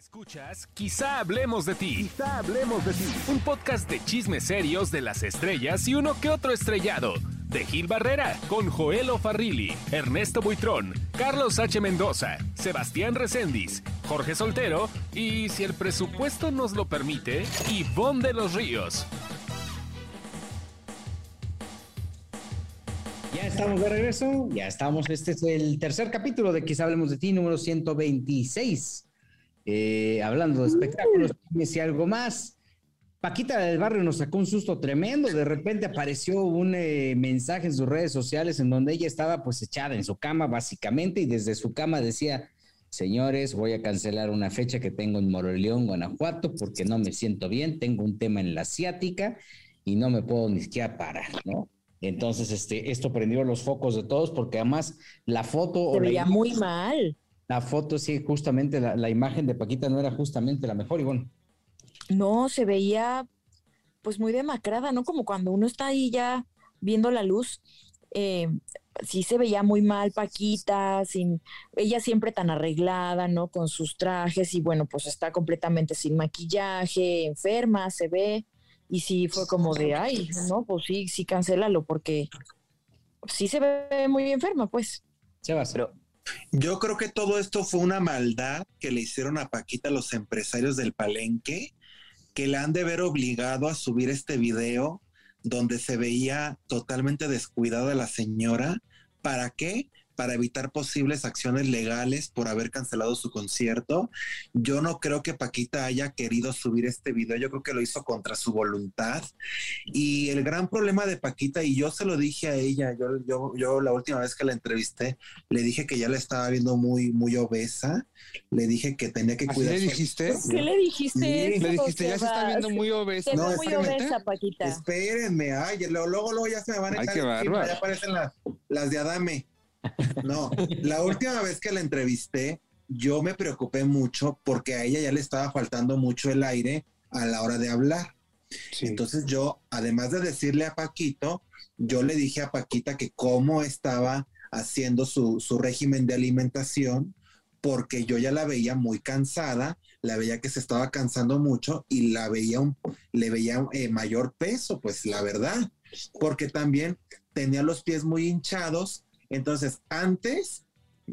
Escuchas, quizá hablemos de ti. Quizá hablemos de ti. Un podcast de chismes serios de las estrellas y uno que otro estrellado. De Gil Barrera, con Joel Farrilli, Ernesto Buitrón, Carlos H. Mendoza, Sebastián Recendis, Jorge Soltero y, si el presupuesto nos lo permite, Ivonne de los Ríos. Ya estamos de regreso, ya estamos. Este es el tercer capítulo de Quizá hablemos de ti, número 126. Eh, hablando de espectáculos, y algo más. Paquita del Barrio nos sacó un susto tremendo. De repente apareció un eh, mensaje en sus redes sociales en donde ella estaba pues echada en su cama básicamente y desde su cama decía, señores, voy a cancelar una fecha que tengo en Moroleón, Guanajuato, porque no me siento bien, tengo un tema en la asiática y no me puedo ni siquiera parar, ¿no? Entonces, este, esto prendió los focos de todos porque además la foto... Se veía muy mal. La foto, sí, justamente la, imagen de Paquita no era justamente la mejor, y bueno. No, se veía pues muy demacrada, ¿no? Como cuando uno está ahí ya viendo la luz. Eh, sí se veía muy mal Paquita, sin, ella siempre tan arreglada, ¿no? Con sus trajes y bueno, pues está completamente sin maquillaje, enferma, se ve. Y sí fue como de, ay, no, pues sí, sí, cancélalo, porque sí se ve muy enferma, pues. Se va, pero yo creo que todo esto fue una maldad que le hicieron a Paquita los empresarios del palenque, que le han de ver obligado a subir este video donde se veía totalmente descuidada la señora. ¿Para qué? Para evitar posibles acciones legales por haber cancelado su concierto. Yo no creo que Paquita haya querido subir este video, yo creo que lo hizo contra su voluntad. Y el gran problema de Paquita, y yo se lo dije a ella, yo, yo, yo la última vez que la entrevisté, le dije que ya la estaba viendo muy, muy obesa, le dije que tenía que cuidar. ¿Qué le dijiste? ¿Qué le dijiste? Le dijiste, ya se está viendo muy obesa. no, muy obesa, Paquita. Espérenme, ay, luego, luego ya se me van a echar. Ya aparecen las, las de Adame. No, la última vez que la entrevisté, yo me preocupé mucho porque a ella ya le estaba faltando mucho el aire a la hora de hablar. Entonces yo, además de decirle a Paquito, yo le dije a Paquita que cómo estaba haciendo su, régimen de alimentación, porque yo ya la veía muy cansada, la veía que se estaba cansando mucho y la veía un, le veía eh, mayor peso, pues la verdad, porque también tenía los pies muy hinchados entonces, antes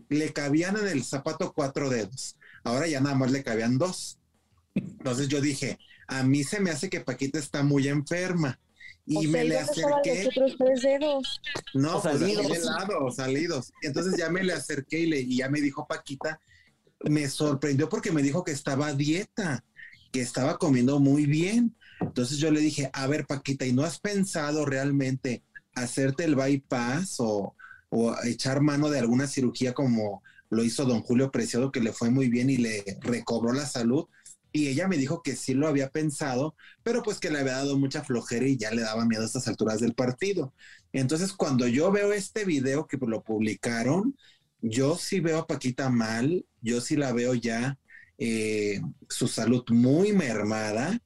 le cabían en el zapato cuatro dedos, ahora ya nada más le cabían dos. Entonces yo dije, a mí se me hace que Paquita está muy enferma. Y me le acerqué. Los otros tres dedos? No, pues salidos. lado, salidos. Entonces ya me le acerqué y, le, y ya me dijo Paquita, me sorprendió porque me dijo que estaba a dieta, que estaba comiendo muy bien. Entonces yo le dije, a ver, Paquita, ¿y no has pensado realmente hacerte el bypass o, o echar mano de alguna cirugía como lo hizo don Julio Preciado, que le fue muy bien y le recobró la salud. Y ella me dijo que sí lo había pensado, pero pues que le había dado mucha flojera y ya le daba miedo a estas alturas del partido. Entonces, cuando yo veo este video que lo publicaron, yo sí veo a Paquita mal, yo sí la veo ya eh, su salud muy mermada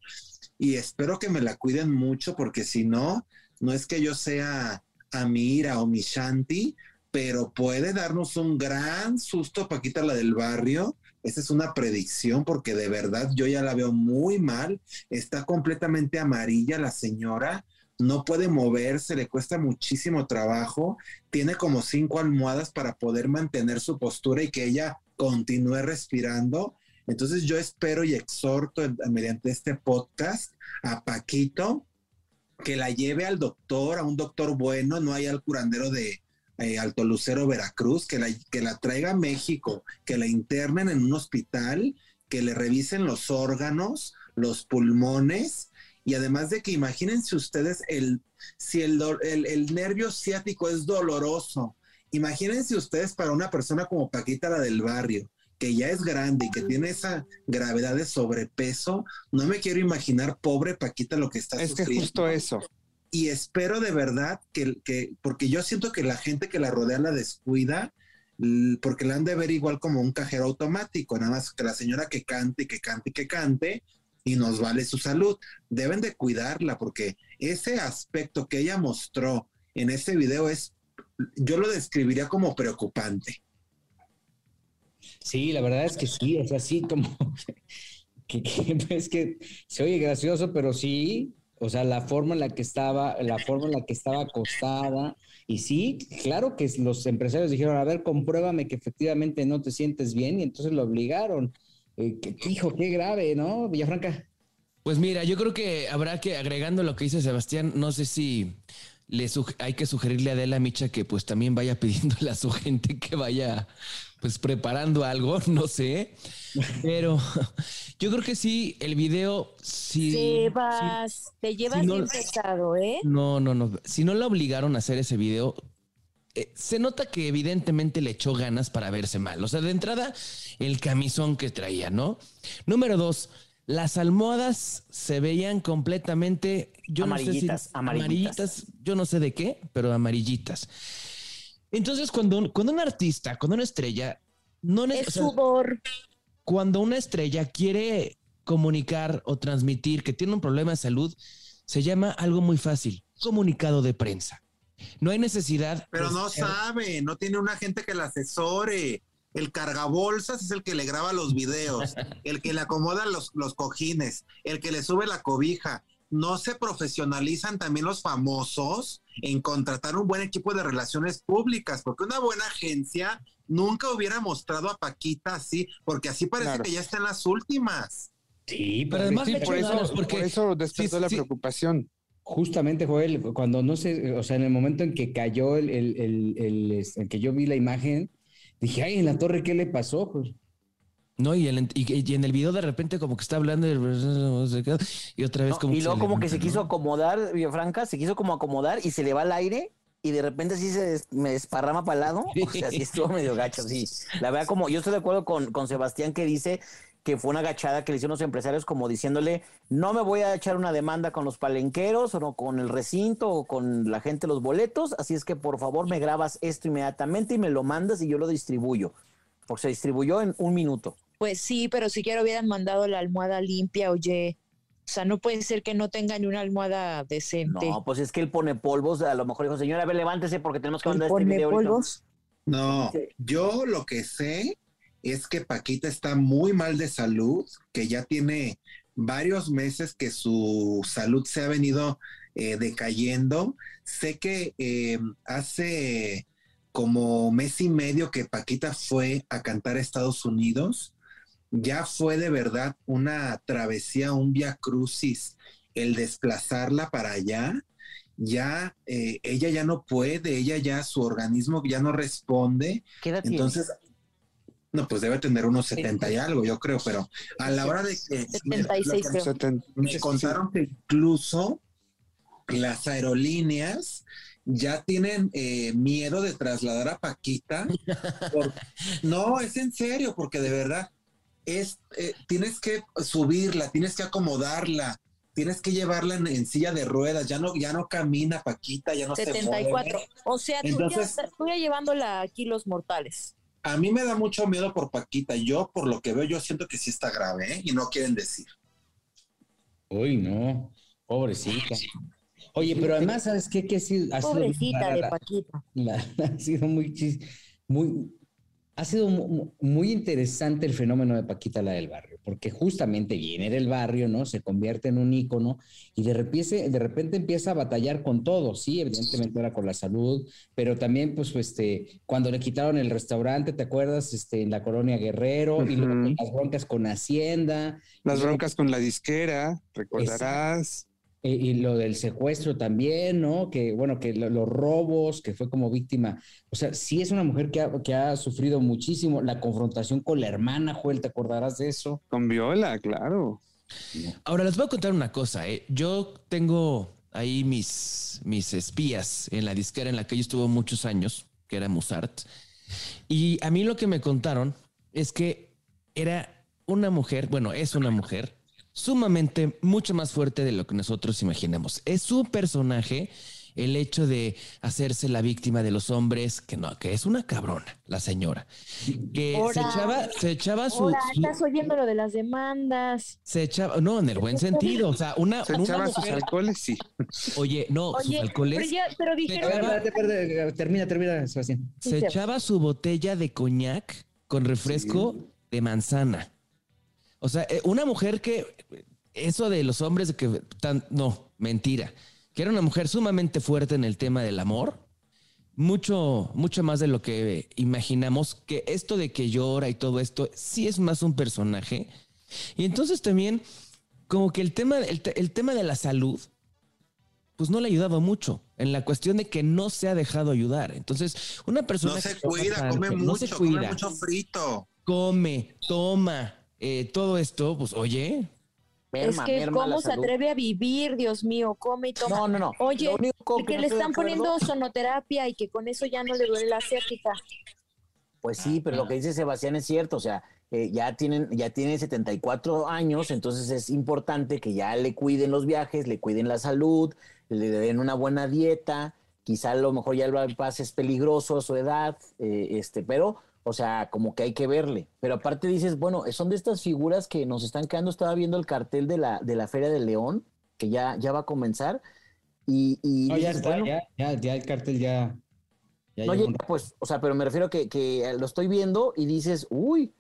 y espero que me la cuiden mucho porque si no, no es que yo sea Amira o Mishanti, pero puede darnos un gran susto, Paquita, la del barrio. Esa es una predicción porque de verdad yo ya la veo muy mal. Está completamente amarilla la señora. No puede moverse, le cuesta muchísimo trabajo. Tiene como cinco almohadas para poder mantener su postura y que ella continúe respirando. Entonces yo espero y exhorto mediante este podcast a Paquito que la lleve al doctor, a un doctor bueno, no hay al curandero de eh, Alto Lucero, Veracruz, que la, que la traiga a México, que la internen en un hospital, que le revisen los órganos, los pulmones, y además de que imagínense ustedes el, si el, el, el nervio ciático es doloroso, imagínense ustedes para una persona como Paquita, la del barrio, que ya es grande y que tiene esa gravedad de sobrepeso, no me quiero imaginar, pobre Paquita, lo que está es que justo eso. Y espero de verdad que, que, porque yo siento que la gente que la rodea la descuida, porque la han de ver igual como un cajero automático, nada más que la señora que cante, que cante, que cante, y nos vale su salud. Deben de cuidarla porque ese aspecto que ella mostró en ese video es, yo lo describiría como preocupante. Sí, la verdad es que sí, es así como que, es que se oye gracioso, pero sí, o sea, la forma en la que estaba, la forma en la que estaba acostada, y sí, claro que los empresarios dijeron, a ver, compruébame que efectivamente no te sientes bien, y entonces lo obligaron. Eh, hijo, qué grave, ¿no, Villafranca? Pues mira, yo creo que habrá que, agregando lo que dice Sebastián, no sé si hay que sugerirle a Adela Micha que pues también vaya pidiéndole a su gente que vaya pues preparando algo, no sé. Pero yo creo que sí, el video sí. Sebas, te llevas bien pesado, ¿eh? No, no, no. Si no la obligaron a hacer ese video, eh, se nota que evidentemente le echó ganas para verse mal. O sea, de entrada, el camisón que traía, ¿no? Número dos, las almohadas se veían completamente yo amarillitas, no sé amarillitas. yo no sé de qué, pero amarillitas. Entonces, cuando, cuando un artista, cuando una estrella, no es sudor. Cuando una estrella quiere comunicar o transmitir que tiene un problema de salud, se llama algo muy fácil, comunicado de prensa. No hay necesidad. Pero no sabe, no tiene una gente que la asesore. El cargabolsas es el que le graba los videos, el que le acomoda los, los cojines, el que le sube la cobija. No se profesionalizan también los famosos en contratar un buen equipo de relaciones públicas, porque una buena agencia nunca hubiera mostrado a Paquita así, porque así parece que ya está en las últimas. Sí, pero además por, eso, porque, por eso despertó la preocupación. Justamente, Joel, cuando no sé, o sea, en el momento en que cayó el, el, el, el, en que yo vi la imagen, Dije, ay, en la torre, ¿qué le pasó? Pues? No, y, el, y, en el video de repente como que está hablando y otra vez como... y luego como que se quiso acomodar, Franca, se quiso como acomodar y se le va al aire y de repente así se me desparrama para el lado. O sea, sí estuvo medio gacho, sí. La verdad como, yo estoy de acuerdo con, con Sebastián que dice que fue una agachada que le hicieron los empresarios como diciéndole, no me voy a echar una demanda con los palenqueros o no con el recinto o con la gente los boletos, así es que por favor me grabas esto inmediatamente y me lo mandas y yo lo distribuyo. Porque se distribuyó en un minuto. Pues sí, pero si quiero hubieran mandado la almohada limpia, oye. O sea, no puede ser que no tenga ni una almohada decente. No, pues es que él pone polvos. A lo mejor dijo, señora, a ver, levántese porque tenemos que mandar este video. polvos? No, yo lo que sé es que Paquita está muy mal de salud, que ya tiene varios meses que su salud se ha venido eh, decayendo. Sé que eh, hace como mes y medio que Paquita fue a cantar a Estados Unidos. Ya fue de verdad una travesía, un via crucis, el desplazarla para allá. Ya eh, ella ya no puede, ella ya su organismo ya no responde. Entonces, no, pues debe tener unos 70 y algo, yo creo, pero a la hora de que 76 me, contaron que incluso las aerolíneas ya tienen eh, miedo de trasladar a Paquita. no, es en serio, porque de verdad es eh, tienes que subirla, tienes que acomodarla, tienes que llevarla en, silla de ruedas, ya no, ya no camina Paquita, ya no 74. Se o sea, tú, ya, tú ya llevándola aquí los mortales a mí me da mucho miedo por Paquita. Yo, por lo que veo, yo siento que sí está grave, ¿eh? Y no quieren decir. Uy, no. Pobrecita. Oye, pero además, ¿sabes qué? Que ha sido, Pobrecita de Paquita. ha sido muy, muy, ha sido muy interesante el fenómeno de Paquita la del barrio, porque justamente viene del barrio, ¿no? Se convierte en un ícono y de repente, de repente empieza a batallar con todo, sí, evidentemente era con la salud, pero también, pues, este, cuando le quitaron el restaurante, ¿te acuerdas? Este, en la colonia Guerrero, y las broncas con Hacienda. Las broncas con la disquera, recordarás. Eh, y lo del secuestro también, ¿no? Que bueno, que los robos, que fue como víctima. O sea, sí es una mujer que ha, que ha, sufrido muchísimo. La confrontación con la hermana, Joel, ¿te acordarás de eso? Con Viola, claro. Ahora les voy a contar una cosa. ¿eh? Yo tengo ahí mis, mis espías en la disquera en la que yo estuvo muchos años, que era Musart. Y a mí lo que me contaron es que era una mujer, bueno, es una mujer sumamente mucho más fuerte de lo que nosotros imaginamos. Es su personaje el hecho de hacerse la víctima de los hombres, que no, que es una cabrona, la señora, que se echaba, se echaba su, estás oyendo lo de las demandas. Se echaba, no, en el buen sentido, o sea, una, se echaba sus alcoholes, sí. Oye, no, sus alcoholes. Pero, dijeron, termina, termina, Se echaba su botella de coñac con refresco de manzana. O sea, eh, una mujer que eso de los hombres que tan, no, mentira, que era una mujer sumamente fuerte en el tema del amor, mucho, mucho más de lo que imaginamos, que esto de que llora y todo esto, sí es más un personaje. Y entonces también, como que el tema, el, el tema de la salud, pues no le ha ayudado mucho en la cuestión de que no se ha dejado ayudar. Entonces, una persona... No se cuida, come mucho, come mucho frito. Come, toma, eh, todo esto, pues oye, es que cómo se atreve a vivir, Dios mío, come y toma. No, no, no. Oye, que, le están poniendo sonoterapia y que con eso ya no le duele la ciática. Pues sí, pero lo que dice Sebastián es cierto, o sea, eh, ya tienen ya tiene 74 años, entonces es importante que ya le cuiden los viajes, le cuiden la salud, le den una buena dieta, quizá a lo mejor ya el pase es peligroso a su edad, eh, este, pero o sea, como que hay que verle. Pero aparte dices, bueno, son de estas figuras que nos están quedando. Estaba viendo el cartel de la, de la Feria del León, que ya, ya va a comenzar. Y, no, ya está, ya, ya, el cartel ya. no, ya, pues, o sea, pero me refiero que, que lo estoy viendo y dices, uy,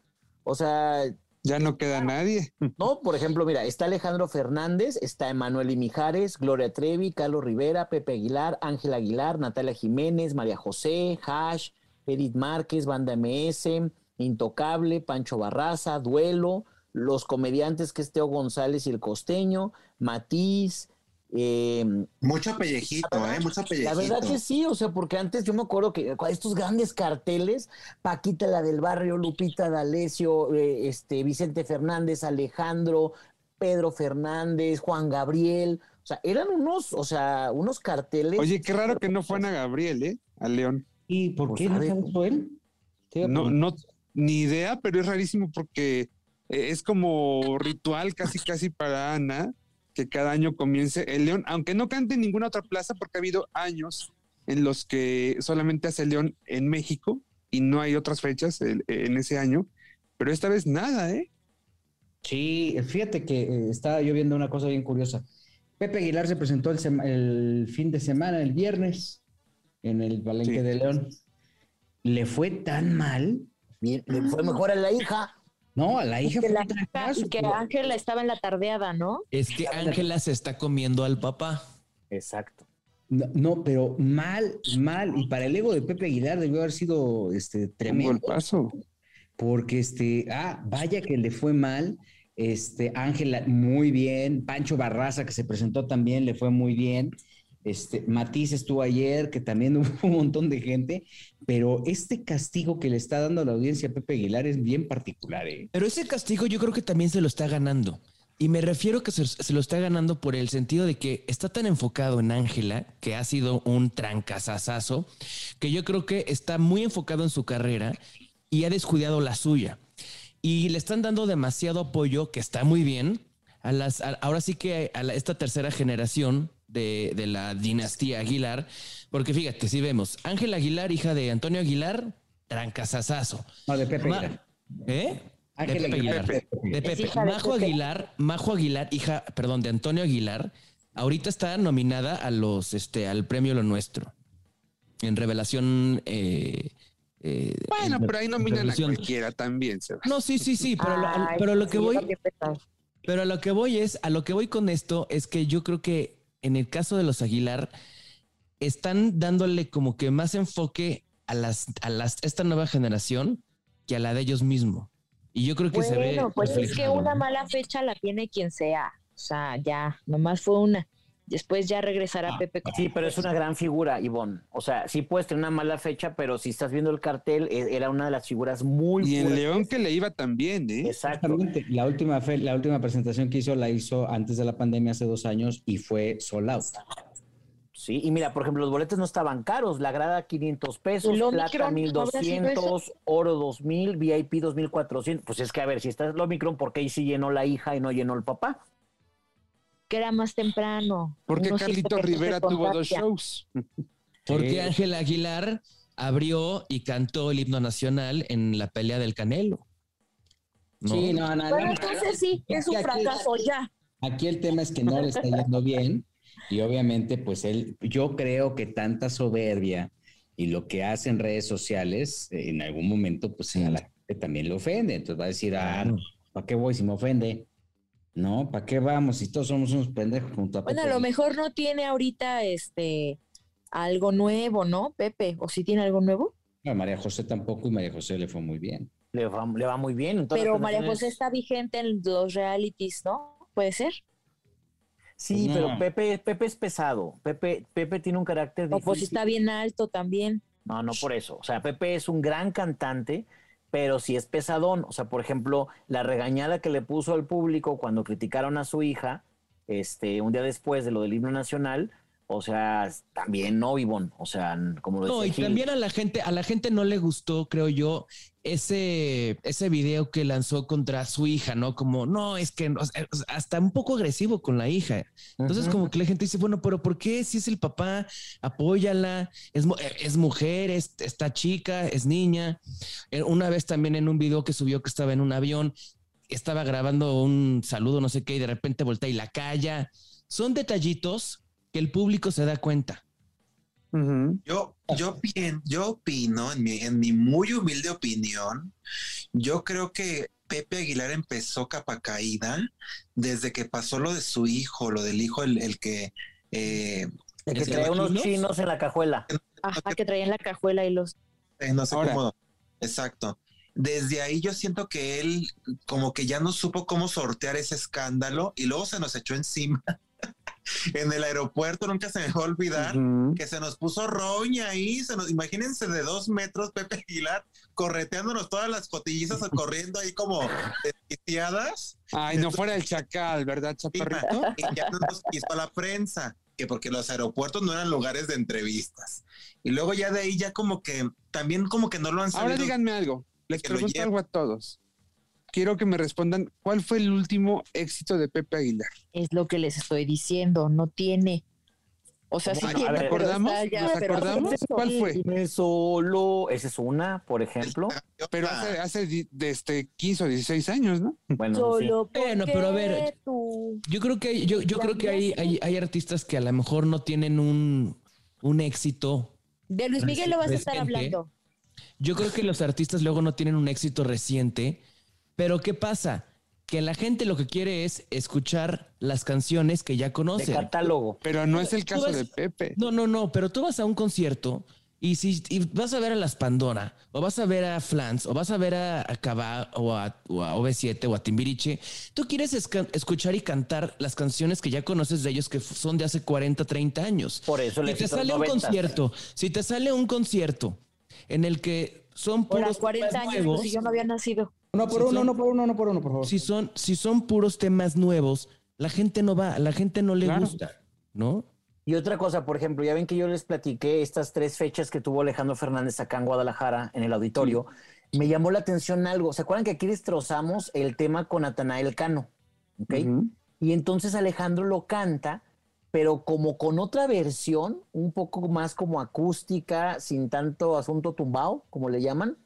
o sea. Ya no queda nadie. No, por ejemplo, mira, está Alejandro Fernández, está Emanuel Imijares, Gloria Trevi, Carlos Rivera, Pepe Aguilar, Ángel Aguilar, Natalia Jiménez, María José, Hash, Edith Márquez, Banda MS, Intocable, Pancho Barraza, Duelo, los comediantes que es Teo González y el Costeño, Matiz. Eh, mucho pellejito, ¿eh? Mucho pellejito. La verdad que sí, o sea, porque antes yo me acuerdo que estos grandes carteles, Paquita la del barrio, Lupita D'Alessio, eh, este, Vicente Fernández, Alejandro, Pedro Fernández, Juan Gabriel, o sea, eran unos, o sea, unos carteles. Oye, qué raro que no fue Ana Gabriel, ¿eh? A León. ¿Y por pues, qué no él? No, no, ni idea, pero es rarísimo porque eh, es como ritual casi casi para Ana que cada año comience el León, aunque no cante en ninguna otra plaza porque ha habido años en los que solamente hace el León en México y no hay otras fechas en ese año, pero esta vez nada, ¿eh? Sí, fíjate que eh, estaba yo viendo una cosa bien curiosa. Pepe Aguilar se presentó el, el fin de semana, el viernes, en el Palenque de León. Le fue tan mal. le fue mejor a la hija. No, a la hija fue la que Ángela estaba en la tardeada, ¿no? Es que Ángela se está comiendo al papá. Exacto. No, pero mal, mal. Y para el ego de Pepe Aguilar debió haber sido este tremendo. paso. Porque este, ah, vaya que le fue mal. Este, Ángela, muy bien. Pancho Barraza, que se presentó también, le fue muy bien. Este, Matiz estuvo ayer, que también hubo un montón de gente, pero este castigo que le está dando a la audiencia Pepe Aguilar es bien particular. ¿eh? Pero ese castigo yo creo que también se lo está ganando. Y me refiero que se, lo está ganando por el sentido de que está tan enfocado en Ángela, que ha sido un trancazazazo, que yo creo que está muy enfocado en su carrera y ha descuidado la suya. Y le están dando demasiado apoyo, que está muy bien, a las, ahora sí que a esta tercera generación de, la dinastía Aguilar, porque fíjate, si vemos, Ángel Aguilar, hija de Antonio Aguilar, trancazazazo. No, de Pepe Aguilar. ¿Eh? Ángel Aguilar. De Pepe. Majo Aguilar, Majo Aguilar, hija, perdón, de Antonio Aguilar, ahorita está nominada a los, este, al premio Lo Nuestro. En revelación. Eh, eh, bueno, pero ahí nominan a cualquiera también. No, sí, sí, sí, pero, pero lo que voy. Pero a lo que voy es, a lo que voy con esto es que yo creo que en el caso de los Aguilar, están dándole como que más enfoque a las, a las, esta nueva generación que a la de ellos mismos. Y yo creo que se ve. Bueno, pues es que una mala fecha la tiene quien sea. O sea, ya, nomás fue una. Después ya regresará ah, Pepe. Sí, pero es una gran figura, Ivonne. O sea, sí puedes tener una mala fecha, pero si estás viendo el cartel, e, era una de las figuras muy Y en León que le iba también, ¿eh? Exactamente. La última, fe, la última presentación que hizo la hizo antes de la pandemia, hace dos años, y fue sold out. Sí, y mira, por ejemplo, los boletos no estaban caros. La grada 500 pesos, plata 1200, oro 2000, VIP 2400. Pues es que a ver, si está el Omicron, ¿por qué ahí sí llenó la hija y no llenó el papá? Que era más temprano. Porque Carlito Rivera tuvo dos shows. Porque Ángel Aguilar abrió y cantó el himno nacional en la pelea del Canelo. Sí, no, no, Pero entonces sí, es un fracaso ya. Aquí el tema es que no le está yendo bien y obviamente pues él, yo creo que tanta soberbia y lo que hace en redes sociales, en algún momento pues a la gente también le ofende. Entonces va a decir, ah, ¿para qué voy si me ofende? No, ¿para qué vamos si todos somos unos pendejos junto a Bueno, a Pepe? lo mejor no tiene ahorita este algo nuevo, ¿no, Pepe? ¿O sí tiene algo nuevo? No, María José tampoco y María José le fue muy bien. Le va, le va muy bien. en todas Pero las María. José está vigente en los realities, ¿no? ¿Puede ser? Sí, No. pero Pepe, Pepe es pesado. Pepe, Pepe tiene un carácter O difícil. pues está bien alto también. No, no por eso. O sea, Pepe es un gran cantante, pero sí es pesadón. O sea, por ejemplo, la regañada que le puso al público cuando criticaron a su hija, este, un día después de lo del himno nacional, o sea, también no, Ivonne. O sea, como lo No, decía y Gil. también a la gente, a la gente no le gustó, creo yo, ese, ese video que lanzó contra su hija, ¿no? Como, no, es que o sea, hasta un poco agresivo con la hija. Entonces, como que la gente dice, bueno, pero ¿por qué? Si es el papá, apóyala, es, es mujer, es, está chica, es niña. Eh, Una vez también en un video que subió que estaba en un avión, estaba grabando un saludo, no sé qué, y de repente voltea y la calla. Son detallitos que el público se da cuenta. Yo, yo, pien- yo opino, en mi, en mi muy humilde opinión, yo creo que Pepe Aguilar empezó capa caída desde que pasó lo de su hijo, lo del hijo, el, el que... eh, El que ¿Es que trae los unos chinos? chinos en la cajuela. Ajá, que traían la cajuela y los... eh, no sé Ahora. cómo... Exacto. Desde ahí yo siento que él como que ya no supo cómo sortear ese escándalo y luego se nos echó encima. En el aeropuerto nunca se me va a olvidar. Que se nos puso roña ahí, se nos, imagínense de dos metros Pepe Aguilar correteándonos todas las cotillizas corriendo ahí como desquiciadas Ay, no fuera el chacal, ¿verdad, chaparrito? y ya no nos quiso a la prensa, que porque los aeropuertos no eran lugares de entrevistas. Y luego ya de ahí ya como que también como que no lo han Ahora sabido. díganme algo. Les pregunto algo a todos. Quiero que me respondan cuál fue el último éxito de Pepe Aguilar. Es lo que les estoy diciendo, no tiene. O sea, sí Bueno, tiene, pero ¿acordamos? ya- ¿Nos pero- acordamos? ¿Cuál fue? Solo. Esa es una, por ejemplo. Pero hace, desde 15 o 16 años, ¿no? Bueno, sí. Solo Bueno, pero a ver, Yo creo que, yo, yo La creo que hay, hay, hay artistas que a lo mejor no tienen un, un éxito. De Luis Miguel lo vas a estar hablando. Yo creo que los artistas luego no tienen un éxito reciente. Pero ¿qué pasa? Que la gente lo que quiere es escuchar las canciones que ya De conocen. catálogo. Pero no es el caso ves- de Pepe. No, no, no, pero tú vas a un concierto y si y vas a ver a las Pandora, o vas a ver a Flans, o vas a ver a, a Cabá, o a, o a OV7, o a Timbiriche, tú quieres escuchar y cantar las canciones que ya conoces de ellos, que son de hace 40, 30 años. Por eso el Si te de sale un 90. concierto, si te sale un concierto en el que son Por puros las 40 temas años, nuevos, si yo no había nacido. Uno por uno, son- uno por uno, uno por uno, por favor. si son, si son puros temas nuevos, la gente no va, la gente no le Claro. gusta, ¿no? Y otra cosa, por ejemplo, ya ven que yo les platiqué estas tres fechas que tuvo Alejandro Fernández acá en Guadalajara, en el auditorio. Me llamó la atención algo. ¿Se acuerdan que aquí destrozamos el tema con Natanael Cano? ¿Ok? Y entonces Alejandro lo canta, pero como con otra versión, un poco más como acústica, sin tanto asunto tumbado, como le llaman.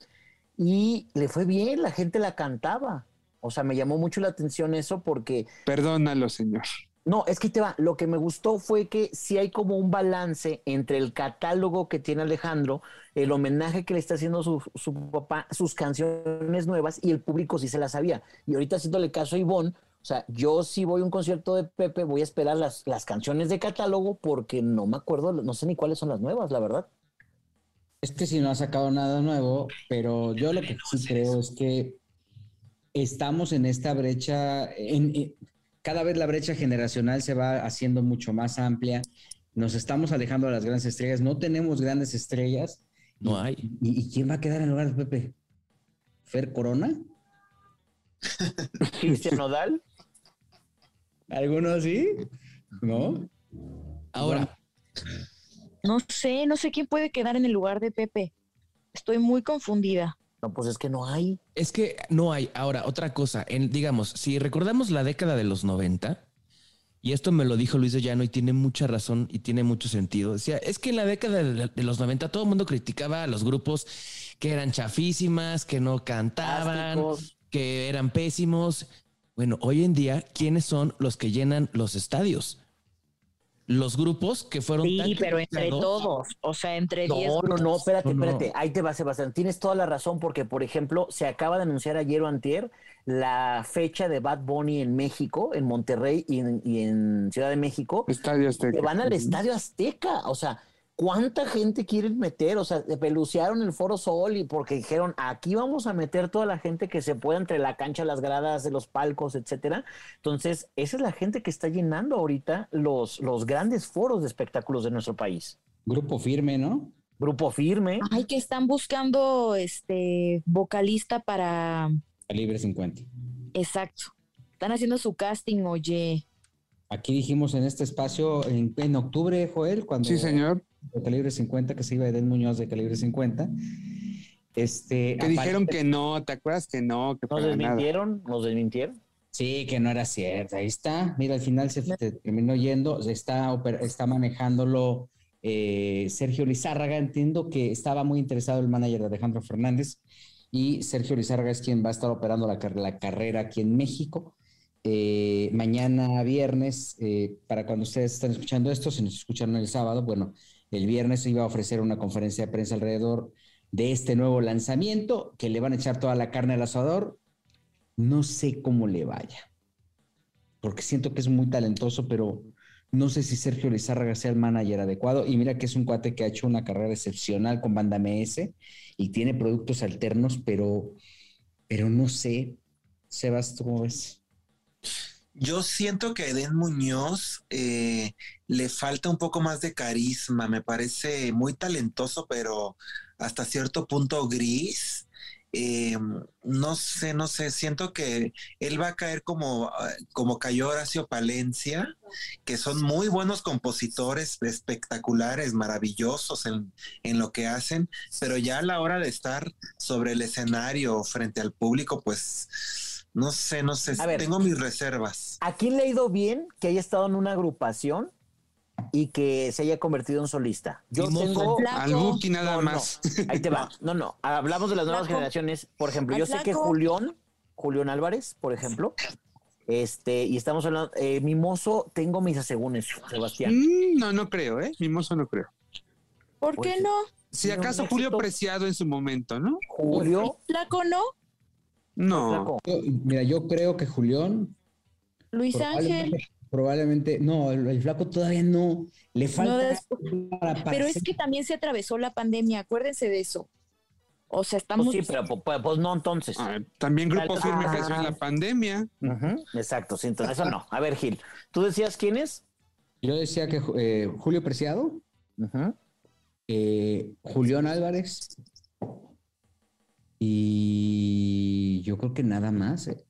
Y le fue bien, la gente la cantaba. O sea, me llamó mucho la atención eso porque Perdónalo, señor. no, es que te va. Lo que me gustó fue que sí hay como un balance entre el catálogo que tiene Alejandro, el homenaje que le está haciendo su, su papá, sus canciones nuevas y el público sí se las sabía. Y ahorita haciéndole caso a Ivonne, o sea, yo si voy a un concierto de Pepe, voy a esperar las, las canciones de catálogo porque no me acuerdo, no sé ni cuáles son las nuevas, la verdad. Es que si no ha sacado nada nuevo, pero yo lo que sí creo es que estamos en esta brecha, en, en- cada vez la brecha generacional se va haciendo mucho más amplia, nos estamos alejando de las grandes estrellas, no tenemos grandes estrellas. No ¿Y- hay. ¿Y, y quién va a quedar en lugar de Pepe? ¿Fer Corona? Cristian Nodal. ¿Alguno así? ¿No? Ahora, No sé, no sé quién puede quedar en el lugar de Pepe. Estoy muy confundida. No, pues es que no hay. Es que no hay. Ahora, otra cosa, en, digamos, si recordamos la década de los 90, y esto me lo dijo Luis de Llano y tiene mucha razón y tiene mucho sentido, decía, es que en la década de, de los 90 todo el mundo criticaba a los grupos que eran chafísimas, que no cantaban, Plásticos. que eran pésimos. Bueno, hoy en día, ¿quiénes son los que llenan los estadios? los grupos que fueron tan Sí, pero entre todos, o sea, entre 10 No, no, no, espérate, no. espérate. Ahí te va, Sebastián. Tienes toda la razón porque, por ejemplo, se acaba de anunciar ayer o antier la fecha de Bad Bunny en México, en Monterrey y en, y en Ciudad de México. Estadio Azteca. que van al Estadio Azteca. O sea, ¿cuánta gente quieren meter? O sea, pelucearon el Foro Sol y porque dijeron, aquí vamos a meter toda la gente que se pueda entre la cancha, las gradas de los palcos, etcétera. Entonces, esa es la gente que está llenando ahorita los, los grandes foros de espectáculos de nuestro país. Grupo firme, ¿no? Grupo firme. Ay, que están buscando este vocalista para Calibre 50. exacto. Están haciendo su casting, oye. Aquí dijimos en este espacio en, en octubre, Joel, cuando Sí, señor. De calibre 50, que se iba Eden Muñoz de calibre 50. Este, Que dijeron que no, ¿te acuerdas que no? Que Nos para nada. desmintieron, nos desmintieron. Sí, que no era cierto. Ahí está. Mira, al final se te terminó yendo. Se está, está manejándolo eh, Sergio Lizárraga. Entiendo que estaba muy interesado el manager de Alejandro Fernández. Y Sergio Lizárraga es quien va a estar operando la, la carrera aquí en México. Eh, mañana viernes, eh, para cuando ustedes están escuchando esto, si nos escuchan el sábado, bueno, el viernes iba a ofrecer una conferencia de prensa alrededor de este nuevo lanzamiento, que le van a echar toda la carne al asador. No sé cómo le vaya, porque siento que es muy talentoso, pero no sé si Sergio Lizárraga sea el manager adecuado. Y mira que es un cuate que ha hecho una carrera excepcional con Banda MS y tiene productos alternos, pero, pero no sé. Sebas, ¿tú cómo ves? Yo siento que a Eden Muñoz eh, le falta un poco más de carisma. Me parece muy talentoso, pero hasta cierto punto gris. Eh, no sé, no sé. Siento que él va a caer como, ah, como cayó Horacio Palencia, que son muy buenos compositores, espectaculares, maravillosos en, en lo que hacen, pero ya a la hora de estar sobre el escenario frente al público, pues no sé, no sé. A ver. Tengo mis reservas. ¿A quién le ha ido bien que haya estado en una agrupación y que se haya convertido en solista? Yo tengo. Al Buki nada No, no. más. Ahí te va. No, no. Hablamos de las nuevas Flaco. generaciones. Por ejemplo, Al yo sé que. Julián, Julián Álvarez, por ejemplo, este, y estamos hablando, eh, Mimoso, tengo mis asegúnes, Sebastián. Mm, no, no creo, ¿eh? Mimoso no creo. ¿Por Pues qué sí. no? Si acaso Julio. Preciado en su momento, ¿no? Julio, Flaco no, No. Yo- mira, yo creo que Julián Luis Ángel. probablemente, no, el, el flaco todavía no. Le falta des- para, Pero es que también se atravesó la pandemia, acuérdense de eso. O sea, estamos Pues sí, pero pues, no entonces. Ah, también Grupo Ah. Firme creció en la pandemia. Exacto, sí, entonces eso no. A ver, Gil, ¿tú decías quién es? Yo decía que eh, Julio Preciado, eh, Julián Álvarez y yo creo que nada más. eh.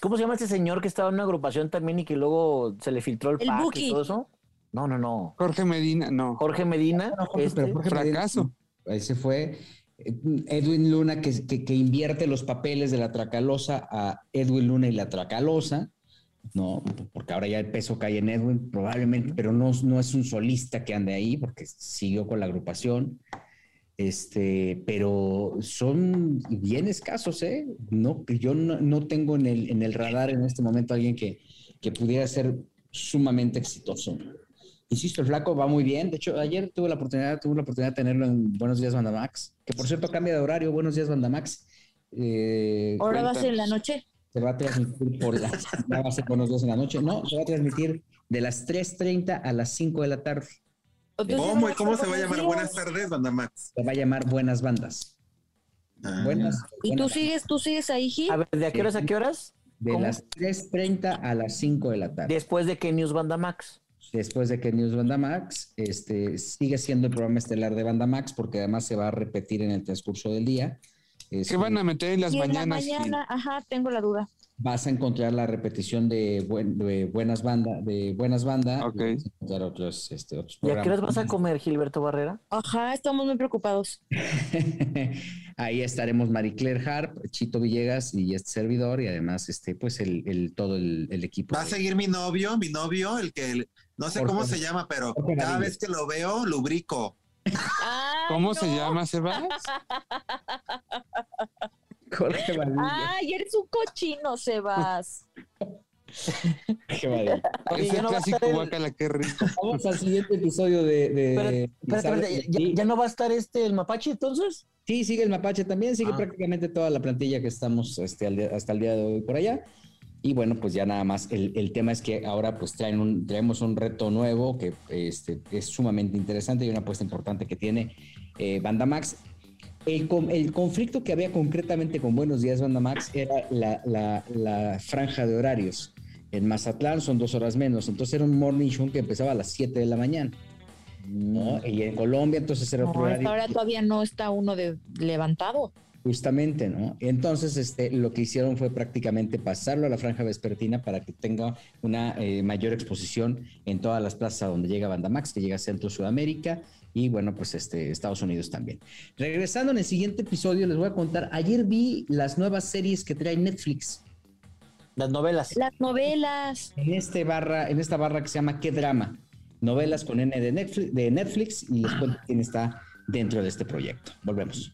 ¿Cómo se llama este señor que estaba en una agrupación también y que luego se le filtró el, El pack Buki. y todo eso? No, no, no. Jorge Medina, no. Jorge Medina, No, Jorge, este, pero Jorge Medina- fracaso. Ahí se fue. Eh, Edwin Luna, que, que, que invierte los papeles de la Tracalosa a Edwin Luna y la Tracalosa. No, porque ahora ya el peso cae en Edwin, probablemente, pero no, no es un solista que ande ahí, porque siguió con la agrupación. Este, pero son bien escasos, ¿eh? No, yo no, no tengo en el, en el radar en este momento a alguien que, que pudiera ser sumamente exitoso. Insisto, el flaco va muy bien. De hecho, ayer tuve la oportunidad, tuve la oportunidad de tenerlo en Buenos Días Bandamax, que por cierto cambia de horario, Buenos Días Bandamax. Eh, Ahora va a ser en la noche. se va a transmitir por las, va a ser Buenos Días en la noche. No, se va a transmitir de las 3.30 a las 5 de la tarde. Entonces, ¿Cómo cómo se va a llamar? Buenas tardes, Banda Max. Se va a llamar Buenas Bandas. Ah. Buenas. ¿Y tú sigues, tú sigues ahí, Gil? a ver, ¿de a qué horas a qué horas? De ¿Cómo? las 3.30 a las 5 de la tarde. Después de que News Banda Max. Después de que News Banda Max este, sigue siendo el programa estelar de Banda Max, porque además se va a repetir en el transcurso del día. ¿Qué van a meter en las y en la mañanas? Mañana, ajá, tengo la duda. Vas a encontrar la repetición de, buen- de buenas bandas, de buenas bandas. Ok. Vas a encontrar otros, este, otros ¿Y a qué horas programas. vas a comer, Gilberto Barrera? Ajá, estamos muy preocupados. Ahí estaremos Marie Claire Harp, Chito Villegas y este servidor, y además, este, pues, el, el- todo el, el equipo. Va a seguir mi novio, mi novio, el que no sé cómo se llama, pero cada vez que lo veo, lubrico. Ay, ¿Cómo se llama, Sebas? Jorge Valdivia. Ay, eres un cochino, Sebas. Qué maravilla. Oye, Ese ya no va a clásico estar el- guacala, qué rico. Vamos al siguiente episodio de. de- Espérate, espérate, espérate, ¿ya, ya no va a estar este el mapache entonces? Sí, sigue el mapache también, sigue Ah. prácticamente toda la plantilla que estamos este, al día- hasta el día de hoy por allá. Y bueno, pues ya nada más, el, el tema es que ahora pues traen un, traemos un reto nuevo que este, es sumamente interesante y una apuesta importante que tiene eh, Banda Max. El, el conflicto que había concretamente con Buenos Días Banda Max era la, la- la franja de horarios. En Mazatlán son dos horas menos, entonces era un morning show que empezaba a las 7 de la mañana. ¿no? Y en Colombia entonces era otro No, horario. esta hora todavía no está uno de levantado. Justamente, ¿no? Entonces, este, lo que hicieron fue prácticamente pasarlo a la franja vespertina para que tenga una eh, mayor exposición en todas las plazas donde llega Banda Max, que llega a Centro Sudamérica y bueno, pues este, Estados Unidos también. Regresando en el siguiente episodio, les voy a contar, ayer vi las nuevas series que trae Netflix Las novelas. Las novelas. en, este barra, en esta barra que se llama ¿Qué drama? Novelas con N de Netflix, de Netflix y les cuento quién está dentro de este proyecto. Volvemos.